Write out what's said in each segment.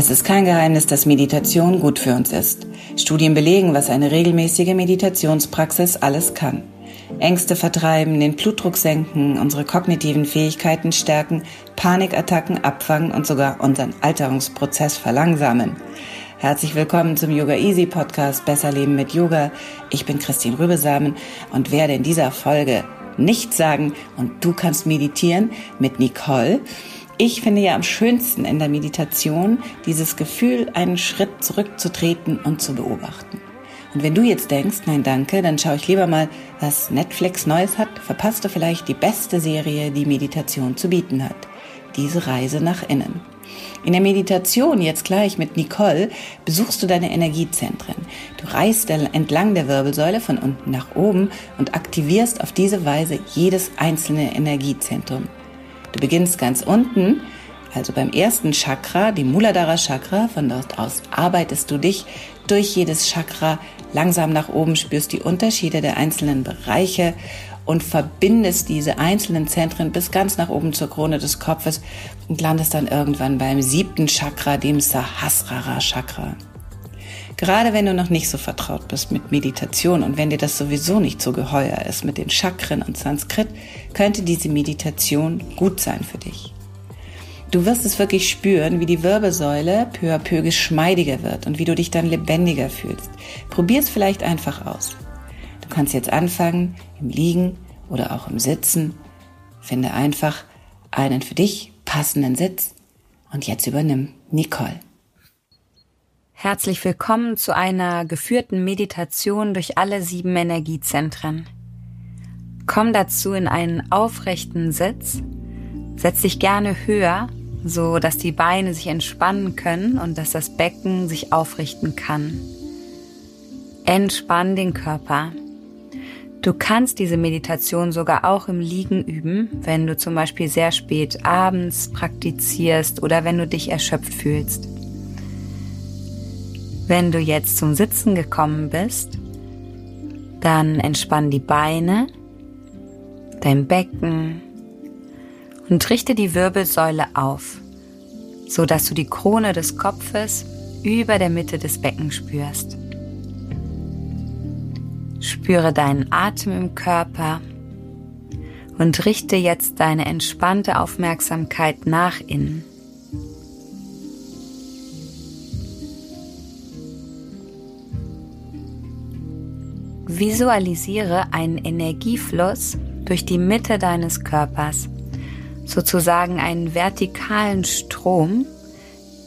Es ist kein Geheimnis, dass Meditation gut für uns ist. Studien belegen, was eine regelmäßige Meditationspraxis alles kann. Ängste vertreiben, den Blutdruck senken, unsere kognitiven Fähigkeiten stärken, Panikattacken abfangen und sogar unseren Alterungsprozess verlangsamen. Herzlich willkommen zum Yoga Easy Podcast Besser Leben mit Yoga. Ich bin Christine Rübesamen und werde in dieser Folge nichts sagen und du kannst meditieren mit Nicole. Ich finde ja am schönsten in der Meditation dieses Gefühl, einen Schritt zurückzutreten und zu beobachten. Und wenn du jetzt denkst, nein danke, dann schaue ich lieber mal, was Netflix Neues hat, verpasst du vielleicht die beste Serie, die Meditation zu bieten hat. Diese Reise nach innen. In der Meditation jetzt gleich mit Nicole besuchst du deine Energiezentren. Du reist entlang der Wirbelsäule von unten nach oben und aktivierst auf diese Weise jedes einzelne Energiezentrum. Du beginnst ganz unten, also beim ersten Chakra, die Muladhara Chakra. Von dort aus arbeitest du dich durch jedes Chakra langsam nach oben, spürst die Unterschiede der einzelnen Bereiche und verbindest diese einzelnen Zentren bis ganz nach oben zur Krone des Kopfes und landest dann irgendwann beim siebten Chakra, dem Sahasrara Chakra. Gerade wenn du noch nicht so vertraut bist mit Meditation und wenn dir das sowieso nicht so geheuer ist mit den Chakren und Sanskrit, könnte diese Meditation gut sein für dich. Du wirst es wirklich spüren, wie die Wirbelsäule peu à peu geschmeidiger wird und wie du dich dann lebendiger fühlst. Probier es vielleicht einfach aus. Du kannst jetzt anfangen im Liegen oder auch im Sitzen. Finde einfach einen für dich passenden Sitz und jetzt übernimm Nicole. Herzlich willkommen zu einer geführten Meditation durch alle sieben Energiezentren. Komm dazu in einen aufrechten Sitz. Setz dich gerne höher, so dass die Beine sich entspannen können und dass das Becken sich aufrichten kann. Entspann den Körper. Du kannst diese Meditation sogar auch im Liegen üben, wenn du zum Beispiel sehr spät abends praktizierst oder wenn du dich erschöpft fühlst. Wenn du jetzt zum Sitzen gekommen bist, dann entspann die Beine, dein Becken und richte die Wirbelsäule auf, so dass du die Krone des Kopfes über der Mitte des Beckens spürst. Spüre deinen Atem im Körper und richte jetzt deine entspannte Aufmerksamkeit nach innen. Visualisiere einen Energiefluss durch die Mitte deines Körpers, sozusagen einen vertikalen Strom,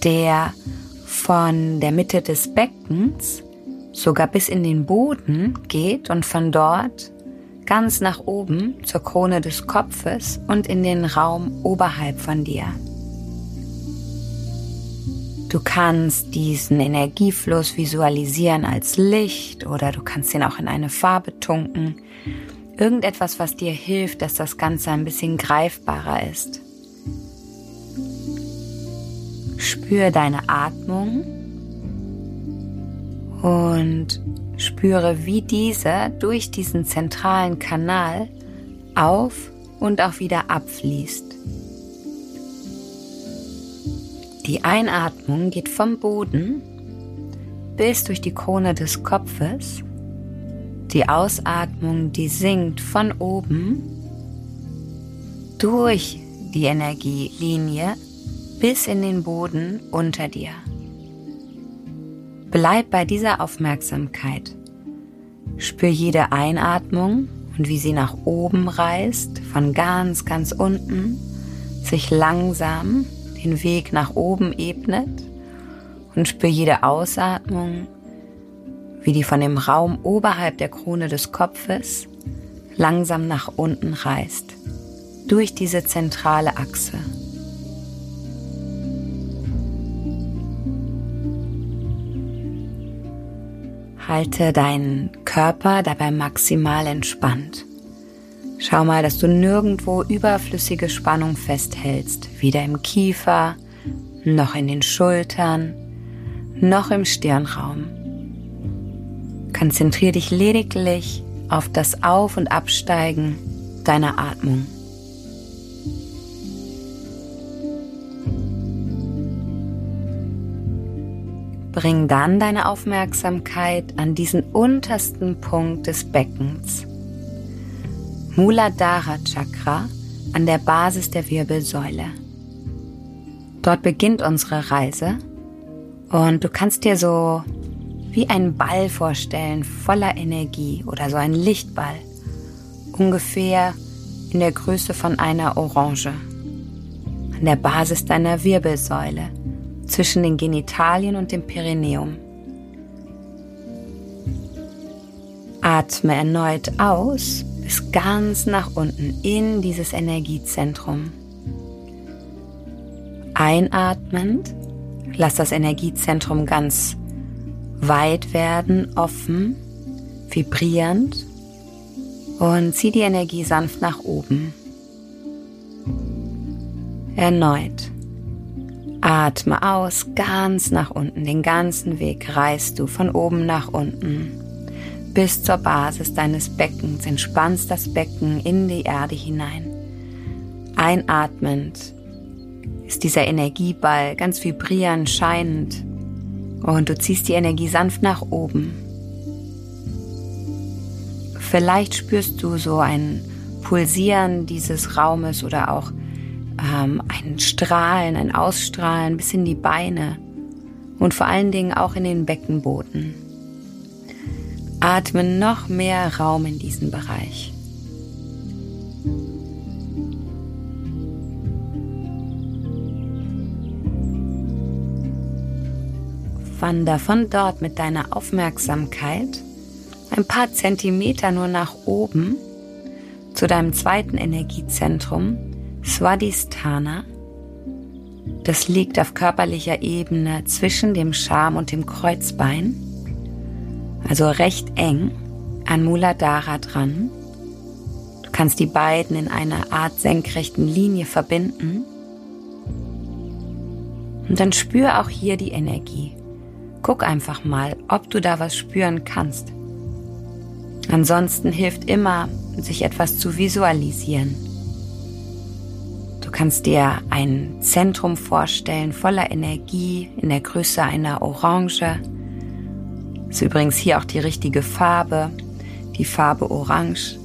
der von der Mitte des Beckens sogar bis in den Boden geht und von dort ganz nach oben zur Krone des Kopfes und in den Raum oberhalb von dir. Du kannst diesen Energiefluss visualisieren als Licht oder du kannst ihn auch in eine Farbe tunken. Irgendetwas, was dir hilft, dass das Ganze ein bisschen greifbarer ist. Spüre deine Atmung und spüre, wie diese durch diesen zentralen Kanal auf und auch wieder abfließt. Die Einatmung geht vom Boden bis durch die Krone des Kopfes. Die Ausatmung, die sinkt von oben durch die Energielinie bis in den Boden unter dir. Bleib bei dieser Aufmerksamkeit. Spür jede Einatmung und wie sie nach oben reißt, von ganz, ganz unten, sich langsam den Weg nach oben ebnet und spür jede Ausatmung, wie die von dem Raum oberhalb der Krone des Kopfes langsam nach unten reißt, durch diese zentrale Achse. Halte deinen Körper dabei maximal entspannt. Schau mal, dass du nirgendwo überflüssige Spannung festhältst, weder im Kiefer, noch in den Schultern, noch im Stirnraum. Konzentriere dich lediglich auf das Auf- und Absteigen deiner Atmung. Bring dann deine Aufmerksamkeit an diesen untersten Punkt des Beckens. Muladhara Chakra an der Basis der Wirbelsäule. Dort beginnt unsere Reise und du kannst dir so wie einen Ball vorstellen, voller Energie oder so ein Lichtball, ungefähr in der Größe von einer Orange, an der Basis deiner Wirbelsäule, zwischen den Genitalien und dem Perineum. Atme erneut aus bis ganz nach unten in dieses Energiezentrum. Einatmend, lass das Energiezentrum ganz weit werden, offen, vibrierend und zieh die Energie sanft nach oben. Erneut. Atme aus, ganz nach unten. Den ganzen Weg reist du von oben nach unten. Bis zur Basis deines Beckens entspannst das Becken in die Erde hinein. Einatmend ist dieser Energieball ganz vibrierend, scheinend und du ziehst die Energie sanft nach oben. Vielleicht spürst du so ein Pulsieren dieses Raumes oder auch ähm, ein Strahlen, ein Ausstrahlen bis in die Beine und vor allen Dingen auch in den Beckenboden. Atme noch mehr Raum in diesen Bereich. Wander von dort mit deiner Aufmerksamkeit ein paar Zentimeter nur nach oben zu deinem zweiten Energiezentrum, Swadhisthana. Das liegt auf körperlicher Ebene zwischen dem Scham und dem Kreuzbein, also recht eng an Muladhara dran. Du kannst die beiden in einer Art senkrechten Linie verbinden. Und dann spür auch hier die Energie. Guck einfach mal, ob du da was spüren kannst. Ansonsten hilft immer, sich etwas zu visualisieren kannst dir ein Zentrum vorstellen voller Energie in der Größe einer Orange. Ist übrigens hier auch die richtige Farbe, die Farbe Orange.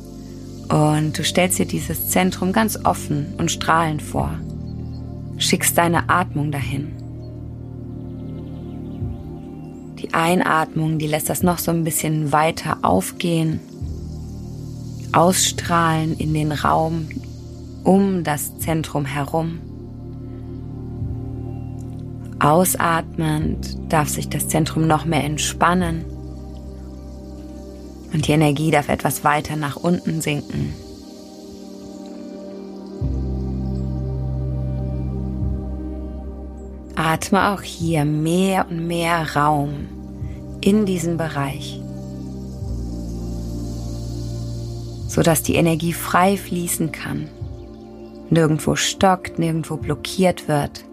Und du stellst dir dieses Zentrum ganz offen und strahlend vor. Schickst deine Atmung dahin. Die Einatmung, die lässt das noch so ein bisschen weiter aufgehen, ausstrahlen in den Raum, um das Zentrum herum. Ausatmend darf sich das Zentrum noch mehr entspannen und die Energie darf etwas weiter nach unten sinken. Atme auch hier mehr und mehr Raum in diesen Bereich, sodass die Energie frei fließen kann nirgendwo stockt, nirgendwo blockiert wird.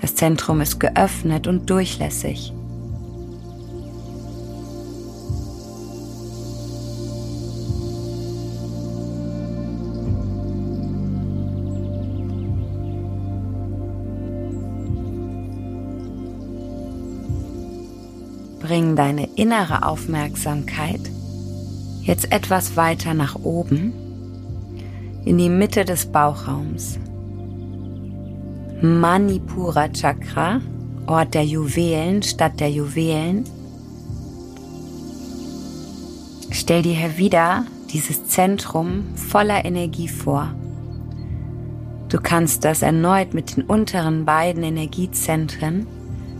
Das Zentrum ist geöffnet und durchlässig. Bring deine innere Aufmerksamkeit jetzt etwas weiter nach oben in die Mitte des Bauchraums. Manipura Chakra, Ort der Juwelen, Stadt der Juwelen. Stell dir hier wieder dieses Zentrum voller Energie vor. Du kannst das erneut mit den unteren beiden Energiezentren,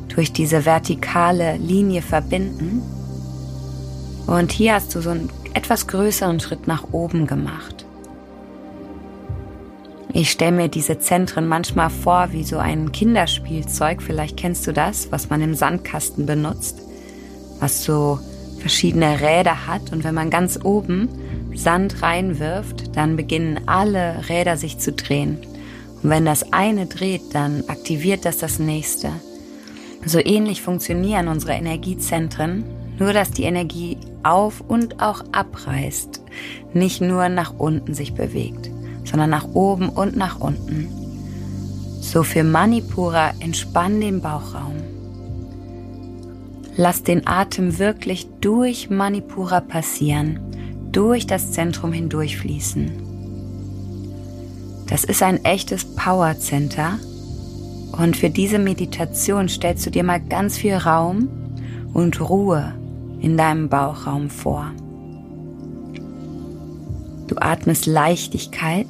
du durch diese vertikale Linie verbinden. Und hier hast du so einen etwas größeren Schritt nach oben gemacht. Ich stelle mir diese Zentren manchmal vor wie so ein Kinderspielzeug, vielleicht kennst du das, was man im Sandkasten benutzt, was so verschiedene Räder hat und wenn man ganz oben Sand reinwirft, dann beginnen alle Räder sich zu drehen. Und wenn das eine dreht, dann aktiviert das das nächste. So ähnlich funktionieren unsere Energiezentren, nur dass die Energie auf und auch abreißt, nicht nur nach unten sich bewegt, sondern nach oben und nach unten. So für Manipura entspann den Bauchraum. Lass den Atem wirklich durch Manipura passieren, durch das Zentrum hindurchfließen. Das ist ein echtes Power Center und für diese Meditation stellst du dir mal ganz viel Raum und Ruhe in deinem Bauchraum vor. Du atmest Leichtigkeit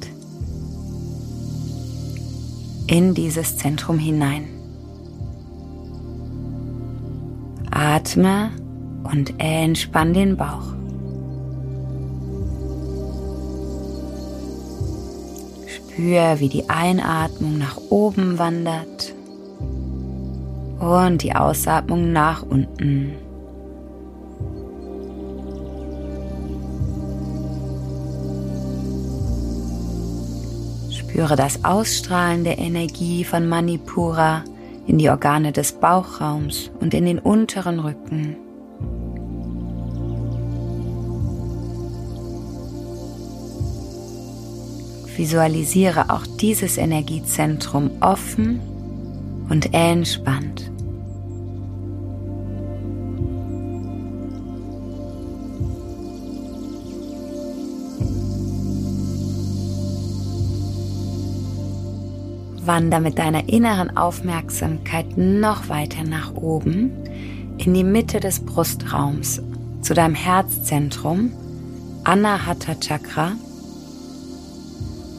in dieses Zentrum hinein. Atme und entspann den Bauch. Spür, wie die Einatmung nach oben wandert und die Ausatmung nach unten. Spüre das Ausstrahlen der Energie von Manipura in die Organe des Bauchraums und in den unteren Rücken. Visualisiere auch dieses Energiezentrum offen und entspannt. Wander mit deiner inneren Aufmerksamkeit noch weiter nach oben in die Mitte des Brustraums zu deinem Herzzentrum, Anahata Chakra,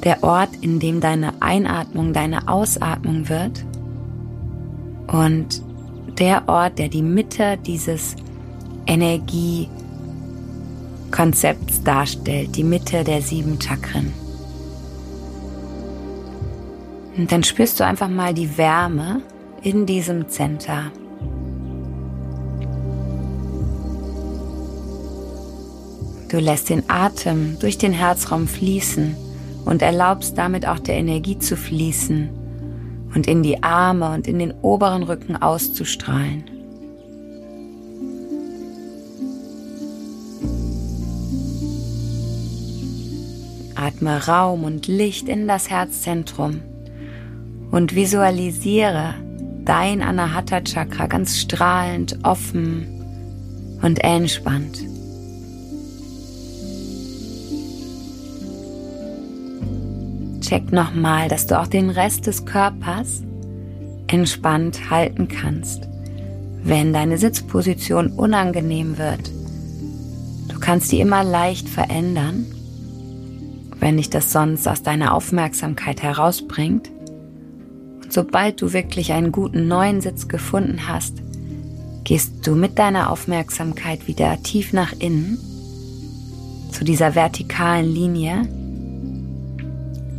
der Ort, in dem deine Einatmung deine Ausatmung wird und der Ort, der die Mitte dieses Energiekonzepts darstellt, die Mitte der sieben Chakren. Und dann spürst du einfach mal die Wärme in diesem Center. Du lässt den Atem durch den Herzraum fließen und erlaubst damit auch der Energie zu fließen und in die Arme und in den oberen Rücken auszustrahlen. Atme Raum und Licht in das Herzzentrum und visualisiere dein Anahata Chakra ganz strahlend, offen und entspannt. Check nochmal, dass du auch den Rest des Körpers entspannt halten kannst, wenn deine Sitzposition unangenehm wird. Du kannst die immer leicht verändern, wenn dich das sonst aus deiner Aufmerksamkeit herausbringt. Sobald du wirklich einen guten neuen Sitz gefunden hast, gehst du mit deiner Aufmerksamkeit wieder tief nach innen zu dieser vertikalen Linie.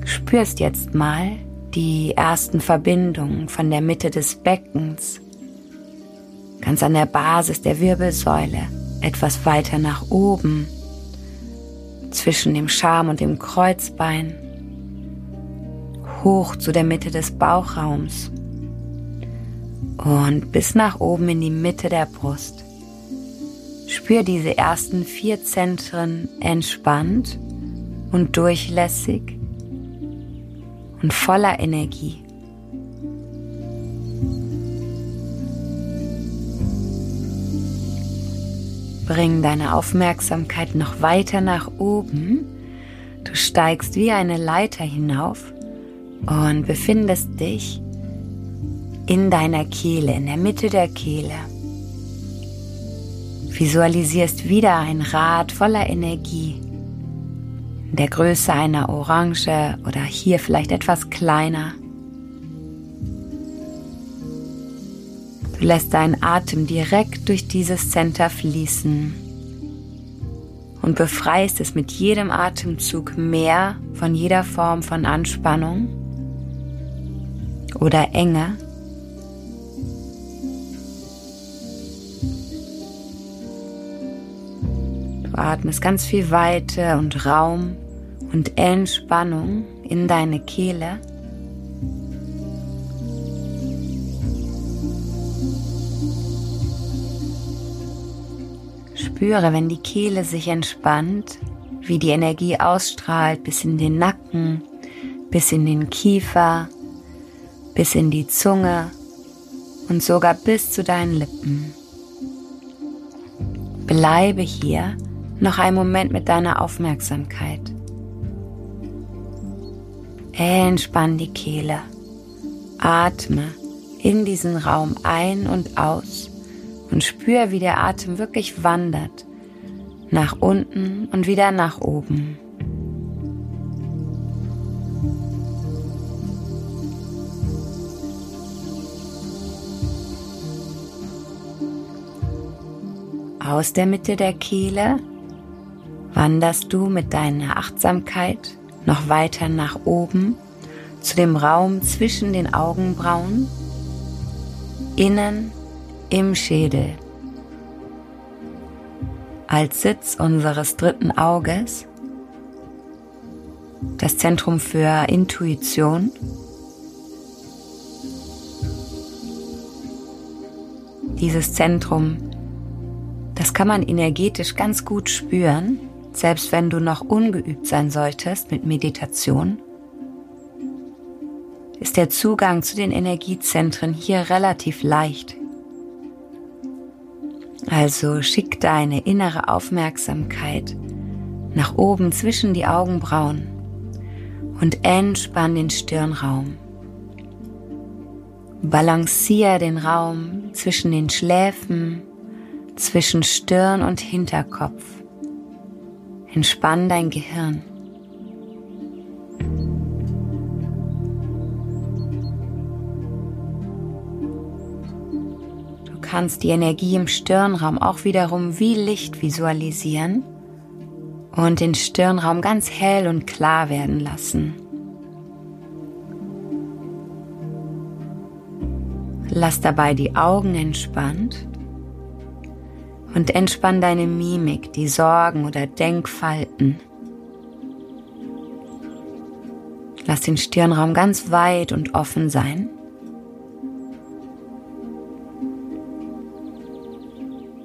Spürst jetzt mal die ersten Verbindungen von der Mitte des Beckens, ganz an der Basis der Wirbelsäule, etwas weiter nach oben, zwischen dem Scham und dem Kreuzbein hoch zu der Mitte des Bauchraums und bis nach oben in die Mitte der Brust. Spür diese ersten vier Zentren entspannt und durchlässig und voller Energie. Bring deine Aufmerksamkeit noch weiter nach oben. Du steigst wie eine Leiter hinauf und befindest dich in deiner Kehle, in der Mitte der Kehle. Visualisierst wieder ein Rad voller Energie, in der Größe einer Orange oder hier vielleicht etwas kleiner. Du lässt deinen Atem direkt durch dieses Center fließen und befreist es mit jedem Atemzug mehr von jeder Form von Anspannung oder Enge. Du atmest ganz viel Weite und Raum und Entspannung in deine Kehle. Spüre, wenn die Kehle sich entspannt, wie die Energie ausstrahlt bis in den Nacken, bis in den Kiefer, bis in die Zunge und sogar bis zu deinen Lippen. Bleibe hier noch einen Moment mit deiner Aufmerksamkeit. Entspann die Kehle. Atme in diesen Raum ein und aus und spür, wie der Atem wirklich wandert. Nach unten und wieder nach oben. Aus der Mitte der Kehle wanderst du mit deiner Achtsamkeit noch weiter nach oben zu dem Raum zwischen den Augenbrauen, innen im Schädel. Als Sitz unseres dritten Auges, das Zentrum für Intuition, dieses Zentrum, das kann man energetisch ganz gut spüren, selbst wenn du noch ungeübt sein solltest mit Meditation ist der Zugang zu den Energiezentren hier relativ leicht. Also schick deine innere Aufmerksamkeit nach oben zwischen die Augenbrauen und entspann den Stirnraum. Balancier den Raum zwischen den Schläfen, zwischen Stirn und Hinterkopf. Entspann dein Gehirn. kannst die Energie im Stirnraum auch wiederum wie Licht visualisieren und den Stirnraum ganz hell und klar werden lassen. Lass dabei die Augen entspannt und entspann deine Mimik, die Sorgen oder Denkfalten. Lass den Stirnraum ganz weit und offen sein.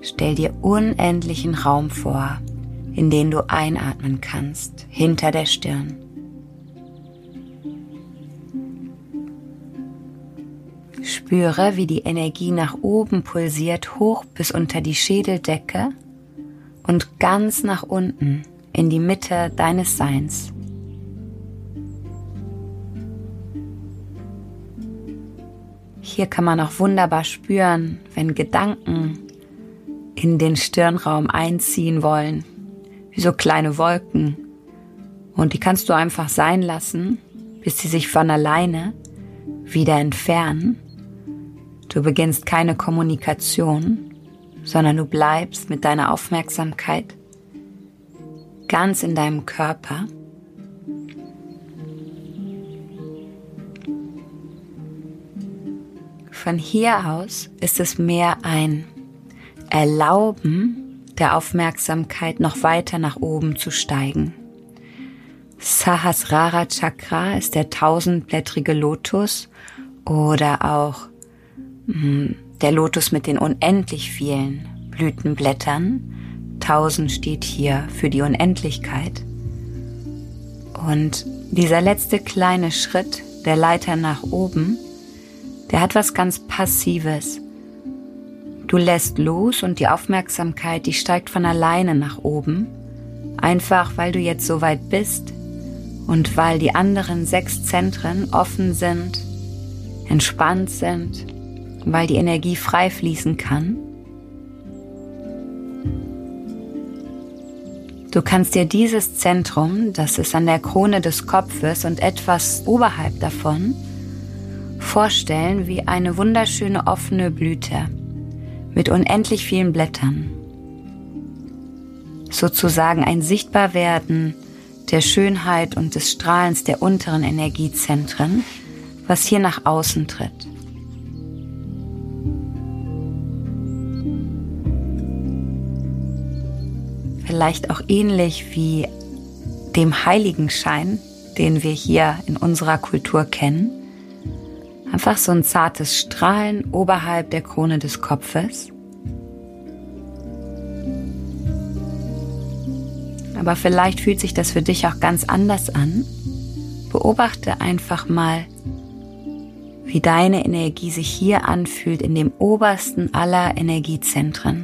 Stell dir unendlichen Raum vor, in den du einatmen kannst, hinter der Stirn. Spüre, wie die Energie nach oben pulsiert, hoch bis unter die Schädeldecke und ganz nach unten in die Mitte deines Seins. Hier kann man auch wunderbar spüren, wenn Gedanken in den Stirnraum einziehen wollen, wie so kleine Wolken. Und die kannst du einfach sein lassen, bis sie sich von alleine wieder entfernen. Du beginnst keine Kommunikation, sondern du bleibst mit deiner Aufmerksamkeit ganz in deinem Körper. Von hier aus ist es mehr ein erlauben, der Aufmerksamkeit noch weiter nach oben zu steigen. Sahasrara Chakra ist der tausendblättrige Lotus oder auch der Lotus mit den unendlich vielen Blütenblättern. Tausend steht hier für die Unendlichkeit. Und dieser letzte kleine Schritt der Leiter nach oben, der hat was ganz Passives. Du lässt los und die Aufmerksamkeit, die steigt von alleine nach oben, einfach weil du jetzt so weit bist und weil die anderen sechs Zentren offen sind, entspannt sind, weil die Energie frei fließen kann. Du kannst dir dieses Zentrum, das ist an der Krone des Kopfes und etwas oberhalb davon, vorstellen wie eine wunderschöne offene Blüte mit unendlich vielen Blättern. Sozusagen ein Sichtbarwerden der Schönheit und des Strahlens der unteren Energiezentren, was hier nach außen tritt. Vielleicht auch ähnlich wie dem Heiligenschein, den wir hier in unserer Kultur kennen. Einfach so ein zartes Strahlen oberhalb der Krone des Kopfes. Aber vielleicht fühlt sich das für dich auch ganz anders an. Beobachte einfach mal, wie deine Energie sich hier anfühlt in dem obersten aller Energiezentren.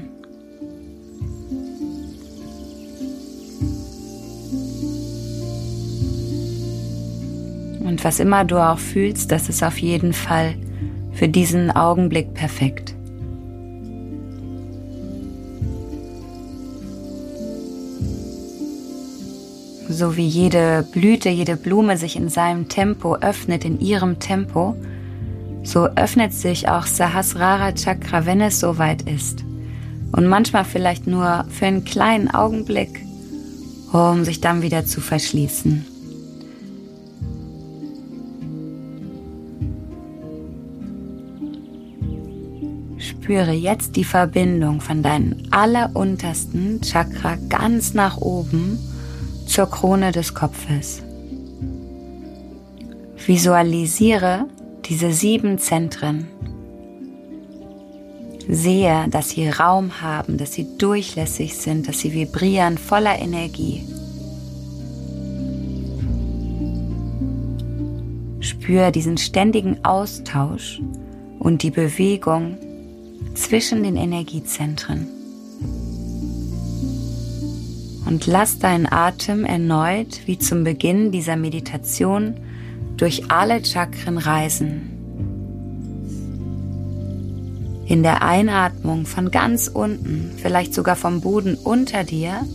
Was immer du auch fühlst, das ist auf jeden Fall für diesen Augenblick perfekt. So wie jede Blüte, jede Blume sich in seinem Tempo öffnet, in ihrem Tempo, so öffnet sich auch Sahasrara Chakra, wenn es soweit ist. Und manchmal vielleicht nur für einen kleinen Augenblick, um sich dann wieder zu verschließen. Spüre jetzt die Verbindung von deinem alleruntersten Chakra ganz nach oben zur Krone des Kopfes. Visualisiere diese sieben Zentren. Sehe, dass sie Raum haben, dass sie durchlässig sind, dass sie vibrieren voller Energie. Spüre diesen ständigen Austausch und die Bewegung zwischen den Energiezentren. Und lass deinen Atem erneut, wie zum Beginn dieser Meditation, durch alle Chakren reisen. In der Einatmung von ganz unten, vielleicht sogar vom Boden unter dir,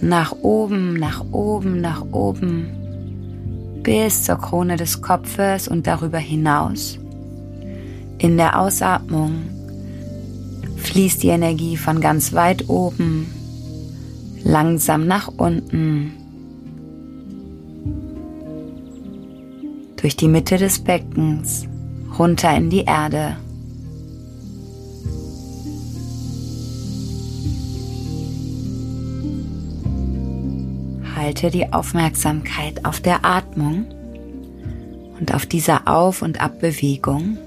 nach oben, nach oben, nach oben, bis zur Krone des Kopfes und darüber hinaus. In der Ausatmung fließt die Energie von ganz weit oben langsam nach unten durch die Mitte des Beckens runter in die Erde. Halte die Aufmerksamkeit auf der Atmung und auf dieser Auf- und Abbewegung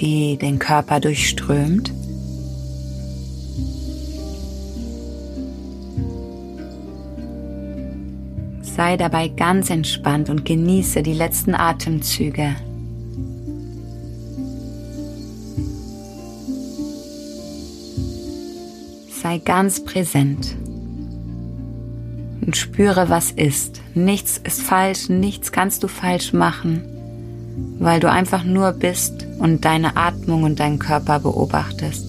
die den Körper durchströmt. Sei dabei ganz entspannt und genieße die letzten Atemzüge. Sei ganz präsent und spüre, was ist. Nichts ist falsch, nichts kannst du falsch machen weil du einfach nur bist und deine Atmung und deinen Körper beobachtest.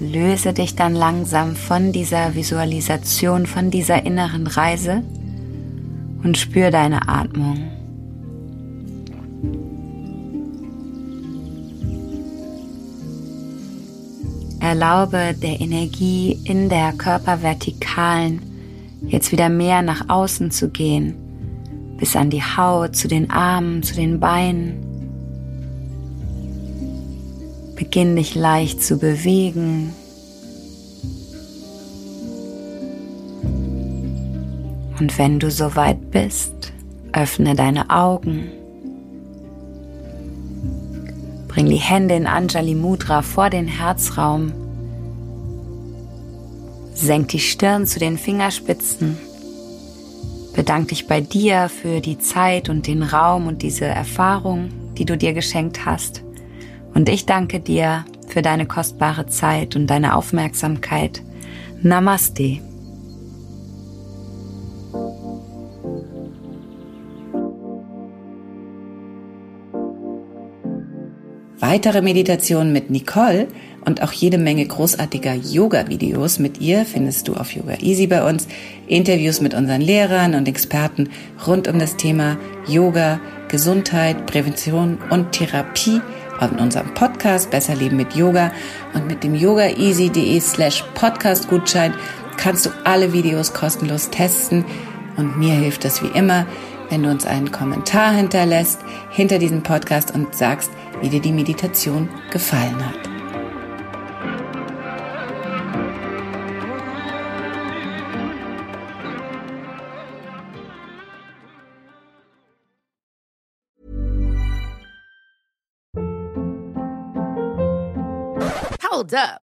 Löse dich dann langsam von dieser Visualisation, von dieser inneren Reise und spür deine Atmung. Erlaube der Energie in der Körpervertikalen jetzt wieder mehr nach außen zu gehen, bis an die Haut, zu den Armen, zu den Beinen. Beginn dich leicht zu bewegen. Und wenn du soweit bist, öffne deine Augen. Bring die Hände in Anjali Mudra vor den Herzraum Senk die Stirn zu den Fingerspitzen. Bedank dich bei dir für die Zeit und den Raum und diese Erfahrung, die du dir geschenkt hast. Und ich danke dir für deine kostbare Zeit und deine Aufmerksamkeit. Namaste. Weitere Meditationen mit Nicole und auch jede Menge großartiger Yoga-Videos mit ihr findest du auf Yoga Easy bei uns. Interviews mit unseren Lehrern und Experten rund um das Thema Yoga, Gesundheit, Prävention und Therapie in unserem Podcast Besser Leben mit Yoga und mit dem yogaeasy.de slash Podcast Gutschein kannst du alle Videos kostenlos testen und mir hilft es wie immer, wenn du uns einen Kommentar hinterlässt hinter diesem Podcast und sagst, wie dir die Meditation gefallen hat. Hold up.